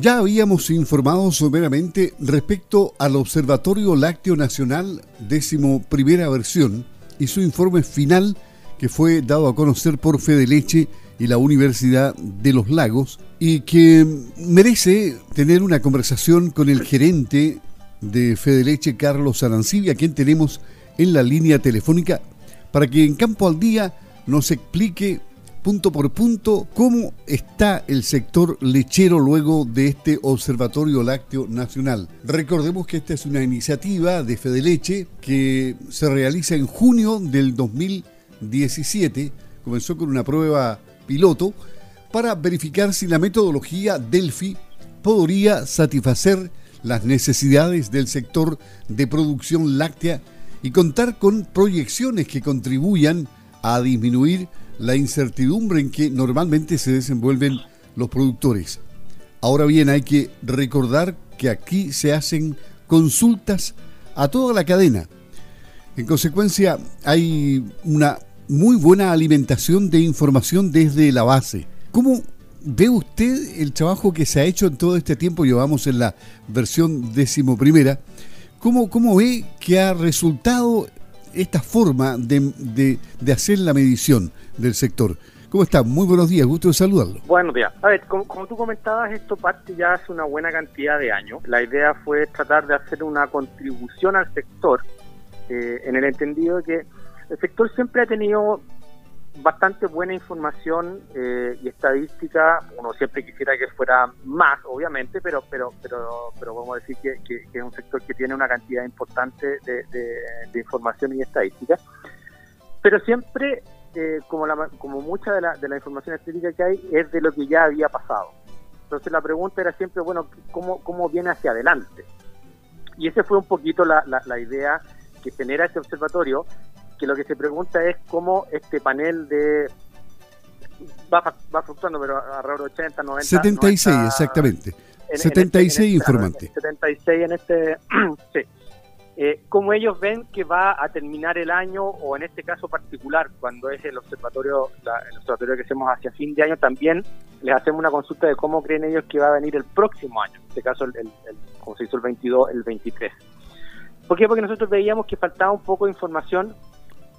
Ya habíamos informado someramente respecto al Observatorio Lácteo Nacional, décimo primera versión, y su informe final que fue dado a conocer por Fede Leche y la Universidad de los Lagos y que merece tener una conversación con el gerente de Fede Leche, Carlos Arancibia, quien tenemos en la línea telefónica, para que en Campo al Día nos explique punto por punto cómo está el sector lechero luego de este Observatorio Lácteo Nacional. Recordemos que esta es una iniciativa de Fede Leche que se realiza en junio del 2017, comenzó con una prueba piloto para verificar si la metodología Delphi podría satisfacer las necesidades del sector de producción láctea y contar con proyecciones que contribuyan a disminuir la incertidumbre en que normalmente se desenvuelven los productores. Ahora bien, hay que recordar que aquí se hacen consultas a toda la cadena. En consecuencia, hay una muy buena alimentación de información desde la base. ¿Cómo ve usted el trabajo que se ha hecho en todo este tiempo? Llevamos en la versión decimoprimera. ¿Cómo, ¿Cómo ve que ha resultado esta forma de, de, hacer la medición del sector? ¿Cómo está? Muy buenos días, gusto de saludarlo. Buenos días. A ver, como, como, tú comentabas, esto parte ya hace una buena cantidad de años. La idea fue tratar de hacer una contribución al sector, eh, en el entendido de que el sector siempre ha tenido bastante buena información eh, y estadística. Uno siempre quisiera que fuera más, obviamente, pero pero pero pero a decir que, es un sector que tiene una cantidad importante de, información y estadística. Pero siempre, eh, como la, como mucha de la, de la información estadística que hay, es de lo que ya había pasado. Entonces la pregunta era siempre, bueno, ¿cómo, cómo viene hacia adelante? Y esa fue un poquito la, la idea que genera este observatorio, que lo que se pregunta es cómo este panel de va, va fluctuando, pero alrededor de 80, 90. 76, exactamente. 76 este, informantes. 76 en este. sí. Eh, cómo ellos ven que va a terminar el año, o en este caso particular, cuando es el observatorio, el observatorio que hacemos hacia fin de año, también les hacemos una consulta de cómo creen ellos que va a venir el próximo año, en este caso, el, el, como se hizo el 22, el 23. ¿Por qué? Porque nosotros veíamos que faltaba un poco de información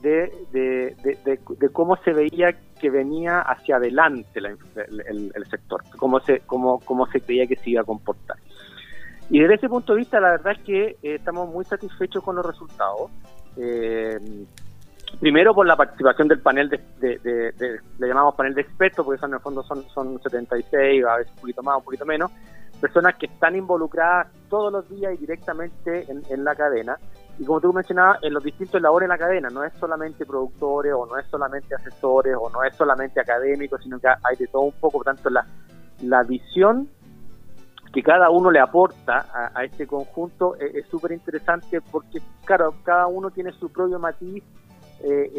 de, de, cómo se veía que venía hacia adelante el, sector, cómo se, cómo, cómo se creía que se iba a comportar. Y desde ese punto de vista, la verdad es que eh, estamos muy satisfechos con los resultados. Eh, primero por la participación del panel de, le llamamos panel de expertos, porque son, en el fondo son, son 76, a veces un poquito más, un poquito menos, personas que están involucradas todos los días y directamente en, en la cadena y como tú mencionabas, en los distintos labores en la cadena, no es solamente productores o no es solamente asesores o no es solamente académicos, sino que hay de todo un poco, por tanto la, la visión que cada uno le aporta a, este conjunto es súper interesante porque, claro, cada uno tiene su propio matiz eh,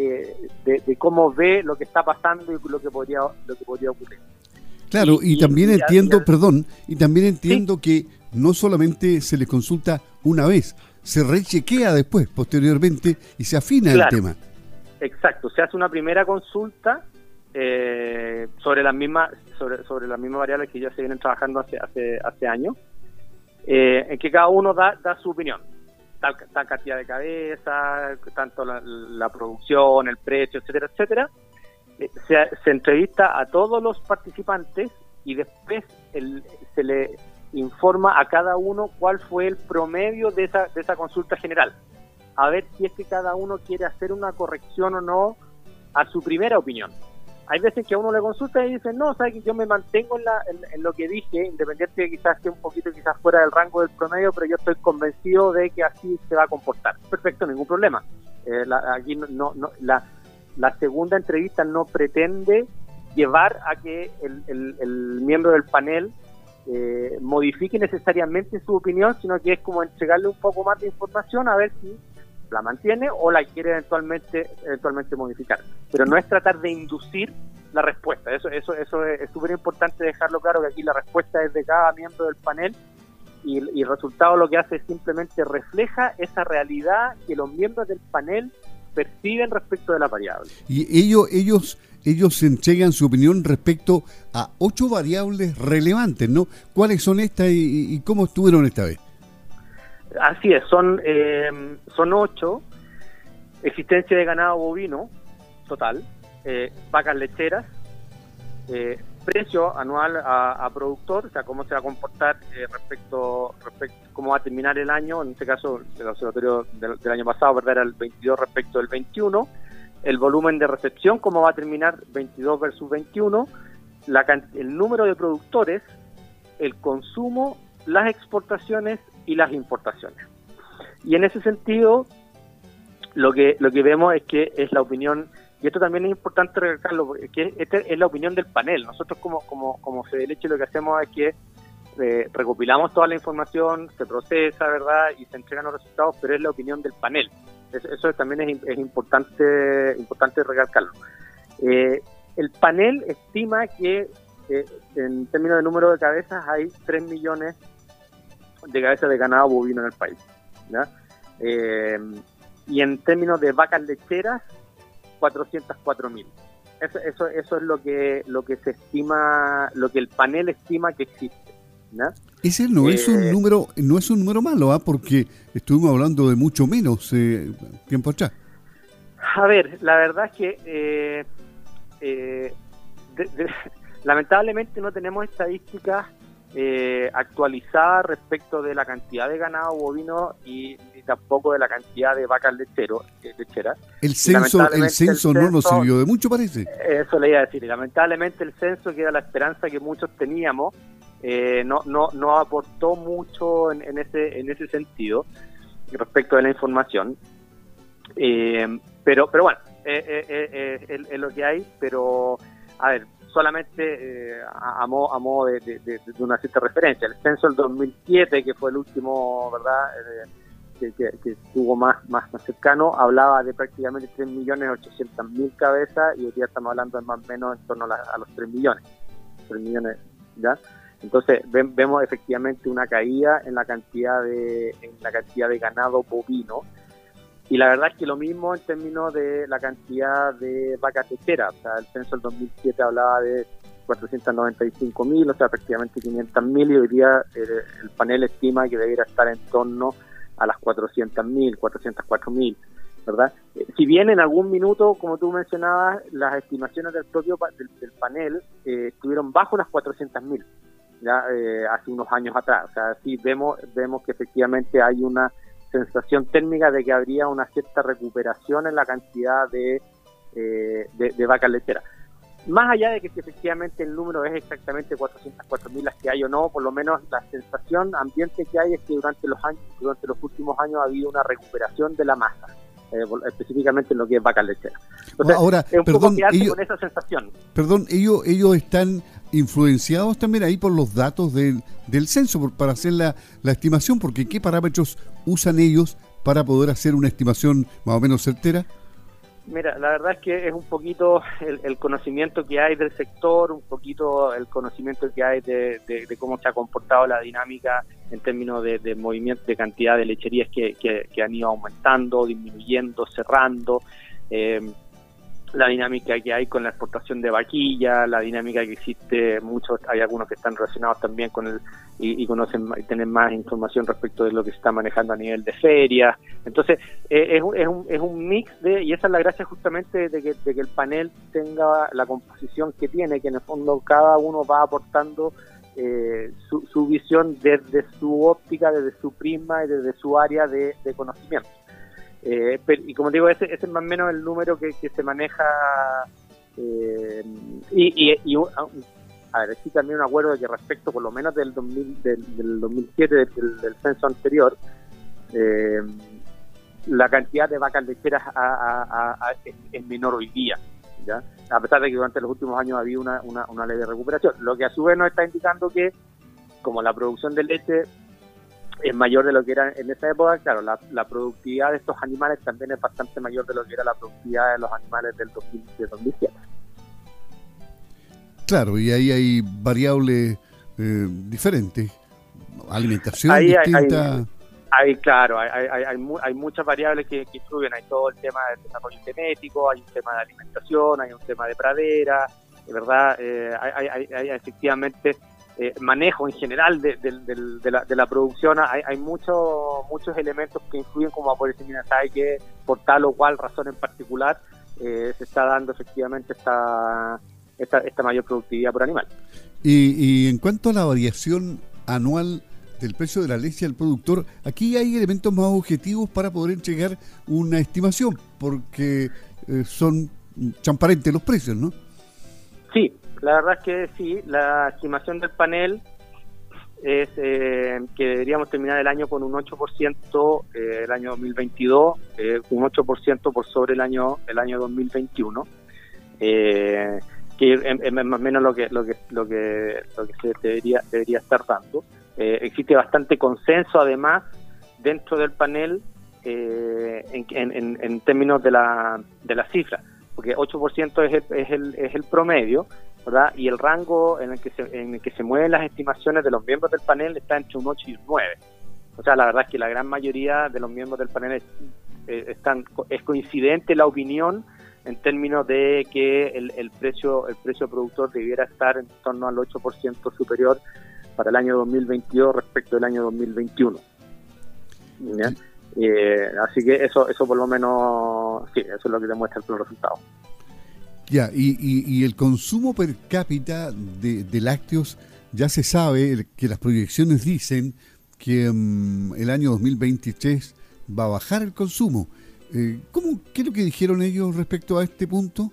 eh, de, cómo ve lo que está pasando y lo que podría, lo que podría ocurrir. Claro, y, también entiendo, perdón, y también entiendo que no solamente se les consulta una vez, se rechequea después, posteriormente, y se afina el tema. Exacto, se hace una primera consulta eh, sobre las mismas sobre, sobre las mismas variables que ya se vienen trabajando hace hace, hace años, eh, en que cada uno da, da su opinión, tal, cantidad de cabeza, tanto la, producción, el precio, etcétera, etcétera. Eh, se, se entrevista a todos los participantes y después el, se le informa a cada uno cuál fue el promedio de esa, de esa consulta general. A ver si es que cada uno quiere hacer una corrección o no a su primera opinión. Hay veces que a uno le consulta y dice, no, sabes que yo me mantengo en, la, en, lo que dije, independiente de que quizás esté un poquito quizás fuera del rango del promedio, pero yo estoy convencido de que así se va a comportar. Perfecto, ningún problema. Eh, aquí no, no, la, la segunda entrevista no pretende llevar a que el miembro del panel eh, modifique necesariamente su opinión, sino que es como entregarle un poco más de información a ver si la mantiene o la quiere eventualmente eventualmente modificar. Pero no es tratar de inducir la respuesta. Eso eso eso es súper importante dejarlo claro que aquí la respuesta es de cada miembro del panel y, y el resultado lo que hace es simplemente refleja esa realidad que los miembros del panel perciben respecto de la variable. Y ellos ellos ellos entregan su opinión respecto a ocho variables relevantes, ¿no? ¿Cuáles son estas y, cómo estuvieron esta vez? Así es, son, eh, son ocho. Existencia de ganado bovino, total, eh, vacas lecheras, eh, precio anual a, productor, o sea, cómo se va a comportar eh, respecto, respecto, cómo va a terminar el año, en este caso el observatorio del, año pasado, ¿verdad? Era el 22 respecto del 21, el volumen de recepción, cómo va a terminar 22 versus 21, la, el número de productores, el consumo, las exportaciones y las importaciones. Y en ese sentido, lo que, lo que vemos es que es la opinión y esto también es importante recalcarlo, que esta es la opinión del panel. Nosotros como, como, como Fedeleche lo que hacemos es que eh, recopilamos toda la información, se procesa, ¿verdad? Y se entregan los resultados, pero es la opinión del panel. Eso, también es, es, importante, importante recalcarlo. Eh, el panel estima que eh, en términos de número de cabezas hay 3 millones de cabezas de ganado bovino en el país. ¿ya? y en términos de vacas lecheras 404 mil. Eso, eso, eso es lo que lo que se estima, lo que el panel estima que existe. Ese no es un eh, número, no es un número malo, ¿ah? porque estuvimos hablando de mucho menos eh, tiempo atrás. A ver, la verdad es que eh, eh lamentablemente no tenemos estadísticas eh, actualizada respecto de la cantidad de ganado bovino y, tampoco de la cantidad de vacas lechero, lecheras. El censo, el censo, no nos sirvió de mucho, parece. Eso le iba a decir. Y lamentablemente el censo, que era la esperanza que muchos teníamos, eh, no, no, no aportó mucho en, ese, en ese sentido respecto de la información. Eh, pero, pero bueno, es lo que hay, pero a ver, solamente eh, a, modo, de, una cierta referencia. El censo del 2007, que fue el último, ¿verdad?, eh, que, estuvo más, más, cercano, hablaba de prácticamente 3.800.000 cabezas y hoy día estamos hablando de más o menos en torno a, los 3 millones. 3 millones, ¿ya? Entonces vemos efectivamente una caída en la cantidad de cantidad de ganado bovino y la verdad es que lo mismo en términos de la cantidad de vacas lecheras. O sea, el censo del 2007 hablaba de 495 mil, o sea, prácticamente 500 mil, y hoy día eh, el, panel estima que debería estar en torno a las 400 mil, 404 mil, ¿verdad? Eh, si bien en algún minuto, como tú mencionabas, las estimaciones del propio del, panel eh, estuvieron bajo las 400 ya hace unos años atrás. O sea, sí vemos, vemos que efectivamente hay una sensación térmica de que habría una cierta recuperación en la cantidad de, eh, de, vacas lecheras. Más allá de que si efectivamente el número es exactamente 404.000 las que hay o no, por lo menos la sensación ambiente que hay es que durante los años, durante los últimos años ha habido una recuperación de la masa. Eh, específicamente en lo que es vaca Ahora, perdón, ellos, con esa sensación. Perdón, ellos, ellos están influenciados también ahí por los datos del, del censo para hacer la, la estimación, porque ¿qué parámetros usan ellos para poder hacer una estimación más o menos certera? Mira, la verdad es que es un poquito el, conocimiento que hay del sector, un poquito el conocimiento que hay de, cómo se ha comportado la dinámica en términos de, movimiento, de cantidad de lecherías que, que, han ido aumentando, disminuyendo, cerrando. Eh, la dinámica que hay con la exportación de vaquilla, la dinámica que existe, muchos, hay algunos que están relacionados también con el, y, conocen y tienen más información respecto de lo que se está manejando a nivel de ferias. Entonces, eh, es, es, un, es un mix de, y esa es la gracia justamente de que, de que el panel tenga la composición que tiene, que en el fondo cada uno va aportando eh, su, su visión desde su óptica, desde su prisma y desde su área de conocimiento. Eh, y como digo, ese, es más o menos el número que, se maneja. Eh, y, y, a ver, sí también un acuerdo de que respecto por lo menos del, 2000, del, 2007, del, censo anterior, eh, la cantidad de vacas lecheras es, menor hoy día. A pesar de que durante los últimos años había una, una, una ley de recuperación. Lo que a su vez nos está indicando que, como la producción de leche es mayor de lo que era en esa época, claro, la, productividad de estos animales también es bastante mayor de lo que era la productividad de los animales del 2007. Claro, y ahí hay variables eh, diferentes, alimentación distinta. Hay, claro, hay, hay, hay, hay muchas variables que, que, influyen. Hay todo el tema del desarrollo genético, hay un tema de alimentación, hay un tema de pradera, de verdad, eh, hay, hay, efectivamente eh, manejo en general de, de, la, de la producción. Hay, hay muchos muchos elementos que influyen, como por mira, sabe que por tal o cual razón en particular eh, se está dando efectivamente esta, esta, esta mayor productividad por animal. Y, y en cuanto a la variación anual del precio de la leche al productor, aquí hay elementos más objetivos para poder entregar una estimación, porque eh, son transparentes los precios, ¿no? Sí, la verdad es que sí, la estimación del panel es eh, que deberíamos terminar el año con un 8% eh, el año 2022, eh, un 8% por sobre el año el año 2021, eh, que es, más o menos lo que lo que lo que lo que se debería debería estar dando. Eh, existe bastante consenso además dentro del panel eh, en, términos de la, de la cifra, porque 8% es el, es, el, es el promedio, ¿verdad? Y el rango en el, que se, en el que se mueven las estimaciones de los miembros del panel está entre un 8 y un 9. O sea, la verdad es que la gran mayoría de los miembros del panel eh, están, es coincidente la opinión en términos de que el, el precio el precio productor debiera estar en torno al 8% superior para el año 2022 respecto del año 2021. Eh, así que eso eso por lo menos, sí, eso es lo que demuestra el resultado. Ya, y, y, el consumo per cápita de, lácteos, ya se sabe que las proyecciones dicen que mm, el año 2023 va a bajar el consumo. Eh, ¿cómo, ¿Qué es lo que dijeron ellos respecto a este punto?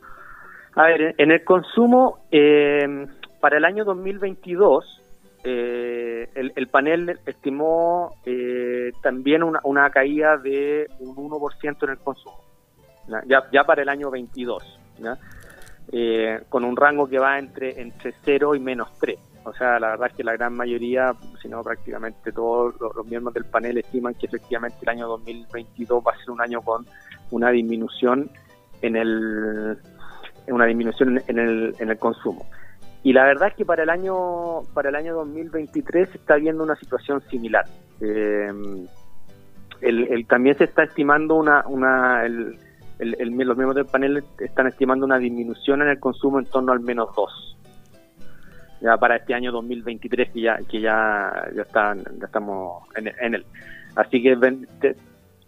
A ver, en el consumo, eh, para el año 2022, eh, el, panel estimó eh, también una, una, caída de un 1% en el consumo, ya, ya para el año 22, eh, con un rango que va entre, entre 0 y menos 3. O sea, la verdad es que la gran mayoría, si no prácticamente todos los, miembros del panel estiman que efectivamente el año 2022 va a ser un año con una disminución en el una disminución en el, en el consumo. Y la verdad es que para el año para el año 2023 se está viendo una situación similar. Eh, el, también se está estimando una, una el, el, los miembros del panel están estimando una disminución en el consumo en torno al menos 2 ya para este año 2023 que ya que ya ya están ya estamos en, en él así que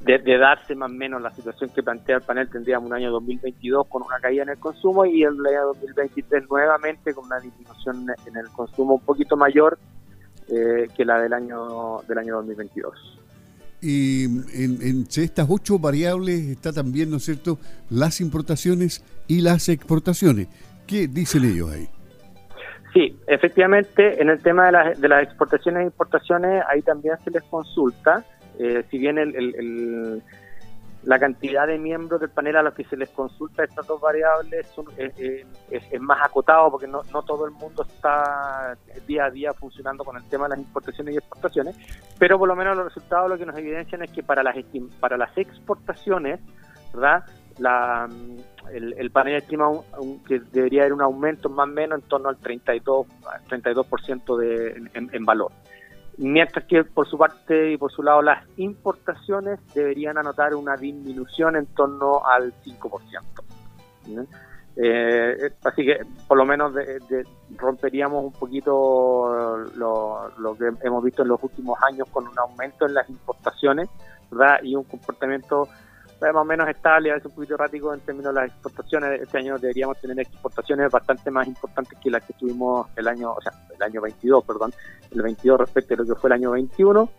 de, darse más o menos la situación que plantea el panel, tendríamos un año 2022 con una caída en el consumo y el año 2023 nuevamente con una disminución en el consumo un poquito mayor eh, que la del año del año 2022. Y en, entre estas ocho variables está también, ¿no es cierto?, las importaciones y las exportaciones. ¿Qué dicen ellos ahí? Sí, efectivamente, en el tema de, las de las exportaciones e importaciones, ahí también se les consulta eh, si bien el, la cantidad de miembros del panel a los que se les consulta estas dos variables eh, eh, es, más acotado porque no, no todo el mundo está día a día funcionando con el tema de las importaciones y exportaciones, pero por lo menos los resultados lo que nos evidencian es que para las para las exportaciones, ¿verdad? La, el, panel estima que debería haber un aumento más o menos en torno al 32, 32% de, en valor mientras que por su parte y por su lado las importaciones deberían anotar una disminución en torno al 5%. Eh, así que por lo menos romperíamos un poquito lo, que hemos visto en los últimos años con un aumento en las importaciones y un comportamiento más o menos estable, a veces un poquito errático en términos de las exportaciones. Este año deberíamos tener exportaciones bastante más importantes que las que tuvimos el año, o sea, el año 22, perdón, el 22 respecto a lo que fue el año 21.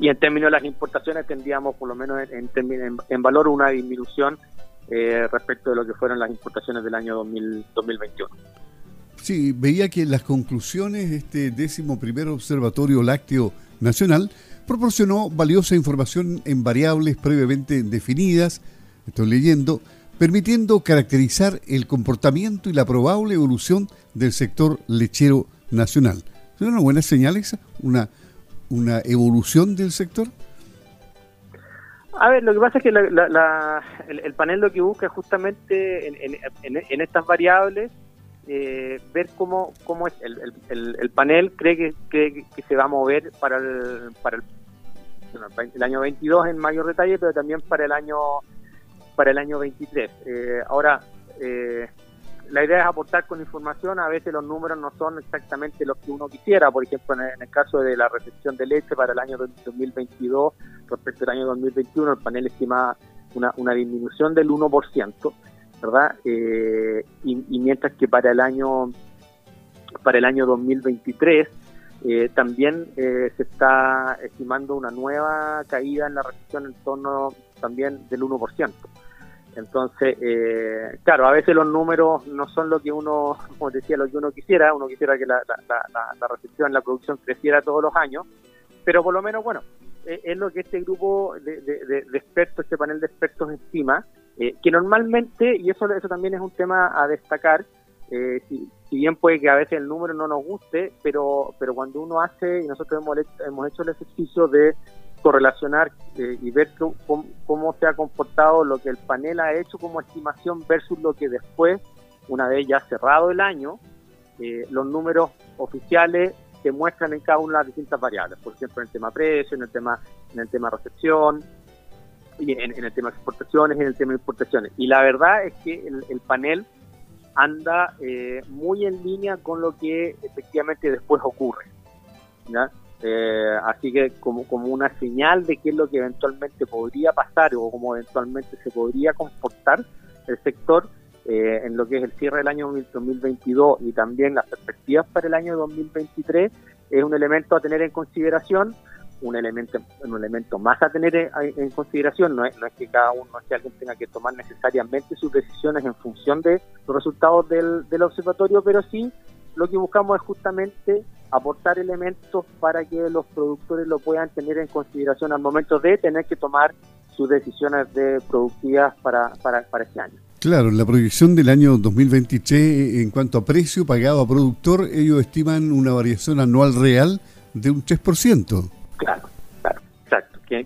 Y en términos de las importaciones tendríamos por lo menos en, en, valor una disminución eh, respecto de lo que fueron las importaciones del año 2021. Sí, veía que las conclusiones este décimo primer observatorio lácteo nacional proporcionó valiosa información en variables previamente definidas, estoy leyendo, permitiendo caracterizar el comportamiento y la probable evolución del sector lechero nacional. ¿Es una buena señal esa? ¿Una, una evolución del sector? A ver, lo que pasa es que el, panel lo que busca justamente en, estas variables eh, ver cómo, cómo es el, el, panel cree que, que, se va a mover para el, para el el año 22 en mayor detalle, pero también para el año para el año 23. Eh, ahora, eh, la idea es aportar con información, a veces los números no son exactamente los que uno quisiera, por ejemplo, en el, caso de la recepción de leche para el año 2022 respecto al año 2021, el panel estima una, una disminución del 1%, ¿verdad? Eh, y, mientras que para el año para el año 2023 eh, también eh, se está estimando una nueva caída en la recepción en torno también del 1%. Entonces, eh, claro, a veces los números no son lo que uno, como decía, lo que uno quisiera. Uno quisiera que la, la, recepción, la producción creciera todos los años, pero por lo menos, bueno, eh, es lo que este grupo de, expertos, este panel de expertos estima, eh, que normalmente, y eso, eso también es un tema a destacar, si, bien puede que a veces el número no nos guste, pero, pero cuando uno hace, y nosotros hemos, hemos hecho el ejercicio de correlacionar eh, y ver cómo, se ha comportado lo que el panel ha hecho como estimación versus lo que después, una vez ya cerrado el año, eh, los números oficiales se muestran en cada una de las distintas variables, por ejemplo en el tema precio, en el tema, en el tema recepción, y en, el tema de exportaciones, en el tema de importaciones. Y la verdad es que el, panel anda eh, muy en línea con lo que efectivamente después ocurre. ¿ya? Eh, así que como, como una señal de qué es lo que eventualmente podría pasar o cómo eventualmente se podría comportar el sector eh, en lo que es el cierre del año 2022 y también las perspectivas para el año 2023 es un elemento a tener en consideración un elemento un elemento más a tener en, consideración no es, no es que cada uno no que alguien tenga que tomar necesariamente sus decisiones en función de los resultados del, del observatorio pero sí lo que buscamos es justamente aportar elementos para que los productores lo puedan tener en consideración al momento de tener que tomar sus decisiones de productivas para, para, para este año. Claro, la proyección del año 2023 en cuanto a precio pagado a productor, ellos estiman una variación anual real de un 3%.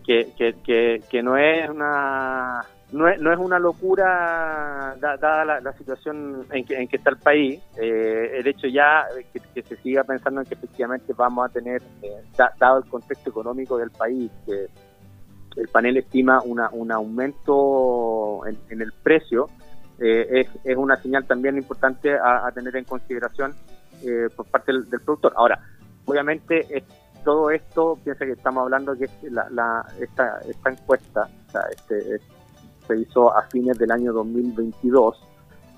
Que, que, que, no es una no es, no es una locura dada la, situación en que, en que está el país. Eh, el hecho ya que, se siga pensando en que efectivamente vamos a tener, eh, dado el contexto económico del país, que el panel estima una, un aumento en, el precio, eh, es, es, una señal también importante a, tener en consideración por parte del, productor. Ahora, obviamente todo esto, piensa que estamos hablando que la, la, esta, esta encuesta, o sea, este, se hizo a fines del año 2022,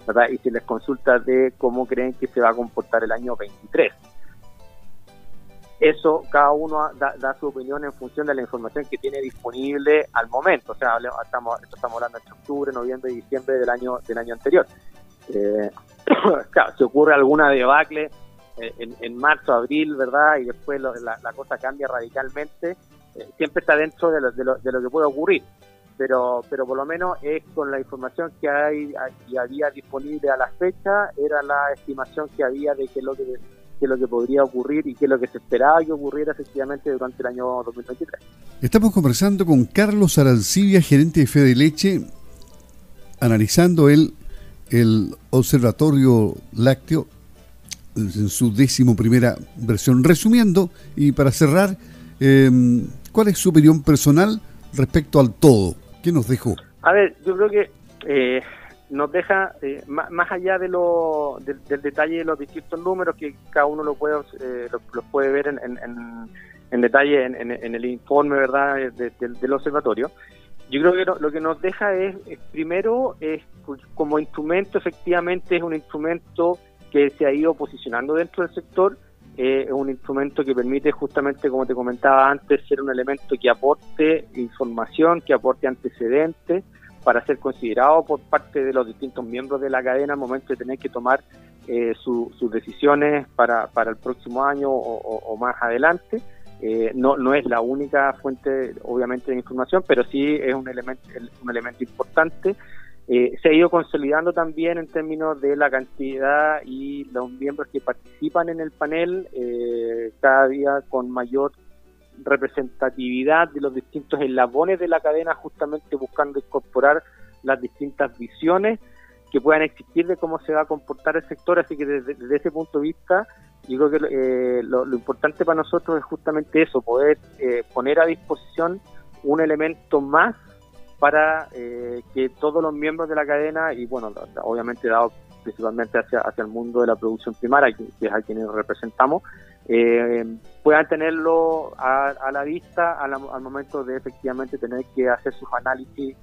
¿verdad? Y se les consulta de cómo creen que se va a comportar el año 23. Eso cada uno da, su opinión en función de la información que tiene disponible al momento. O sea, estamos, estamos hablando de octubre, noviembre y diciembre del año del año anterior. Eh, claro, si ocurre alguna debacle eh, en, marzo, abril, ¿verdad? Y después la, cosa cambia radicalmente, eh, siempre está dentro de lo, lo, lo que puede ocurrir pero pero por lo menos es con la información que hay y había disponible a la fecha era la estimación que había de qué es lo que qué lo que podría ocurrir y qué es lo que se esperaba que ocurriera efectivamente durante el año 2023. Estamos conversando con Carlos Arancibia, gerente de Fede Leche, analizando el, el Observatorio Lácteo en su décimo primera versión. Resumiendo, y para cerrar, eh, ¿cuál es su opinión personal respecto al todo? ¿Qué nos dejó? A ver, yo creo que eh, nos deja, eh, más, allá de lo, del detalle de los distintos números, que cada uno lo puede, eh, lo, puede ver en, detalle en, el informe verdad del observatorio, yo creo que lo, que nos deja es, primero, es como instrumento, efectivamente es un instrumento que se ha ido posicionando dentro del sector, es un instrumento que permite justamente, como te comentaba antes, ser un elemento que aporte información, que aporte antecedentes para ser considerado por parte de los distintos miembros de la cadena al momento de tener que tomar eh, sus decisiones para, para el próximo año o, más adelante. Eh, no, no es la única fuente, obviamente, de información, pero sí es un elemento, un elemento importante eh, se ha ido consolidando también en términos de la cantidad y los miembros que participan en el panel, eh, cada día con mayor representatividad de los distintos eslabones de la cadena, justamente buscando incorporar las distintas visiones que puedan existir de cómo se va a comportar el sector. Así que desde, ese punto de vista, yo creo que eh, lo, importante para nosotros es justamente eso, poder eh, poner a disposición un elemento más para eh, que todos los miembros de la cadena, y bueno, obviamente dado principalmente hacia, hacia el mundo de la producción primaria, que, es a quienes representamos, puedan tenerlo a, la vista al, momento de efectivamente tener que hacer sus análisis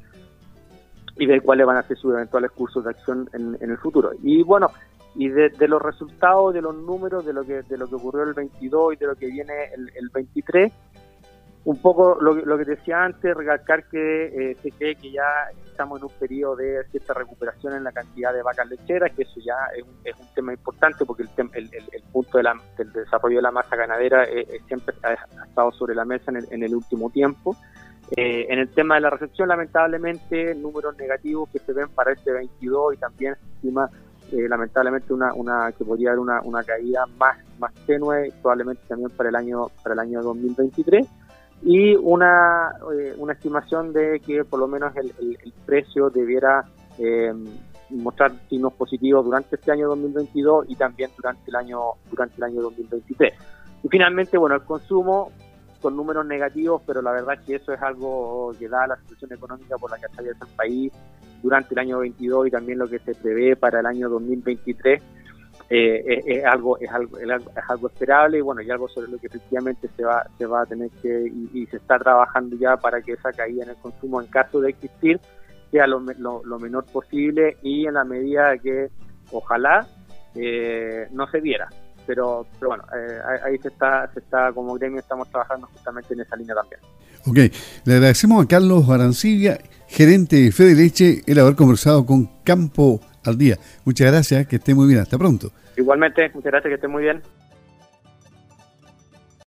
y ver cuáles van a ser sus eventuales cursos de acción en, el futuro. Y bueno, y de, los resultados, de los números, de lo que de lo que ocurrió el 22 y de lo que viene el, el 23, un poco lo, lo que decía antes, recalcar que eh, se cree que ya estamos en un periodo de cierta recuperación en la cantidad de vacas lecheras, que eso ya es un, es un tema importante porque el, el, el, punto de la, del desarrollo de la masa ganadera eh, eh, siempre ha, estado sobre la mesa en el, en último tiempo. Eh, en el tema de la recepción, lamentablemente, números negativos que se ven para este 22 y también se estima eh, lamentablemente una, una que podría haber una, una caída más más tenue probablemente también para el año para el año 2023 y una, eh, una estimación de que por lo menos el, el, precio debiera eh, mostrar signos positivos durante este año 2022 y también durante el año durante el año 2023 y finalmente bueno el consumo con números negativos pero la verdad que eso es algo que da la situación económica por la que atraviesa el país durante el año 22 y también lo que se prevé para el año 2023 eh, es, algo es algo es algo esperable y bueno y algo sobre lo que efectivamente se va se va a tener que y, se está trabajando ya para que esa caída en el consumo en caso de existir sea lo, lo, menor posible y en la medida que ojalá eh, no se viera pero, pero bueno, eh, ahí se está, se está, como gremio estamos trabajando justamente en esa línea también. Ok, le agradecemos a Carlos Arancibia, gerente de Fede Leche, el haber conversado con Campo al Día. Muchas gracias, que esté muy bien, hasta pronto. Igualmente, muchas gracias, que esté muy bien.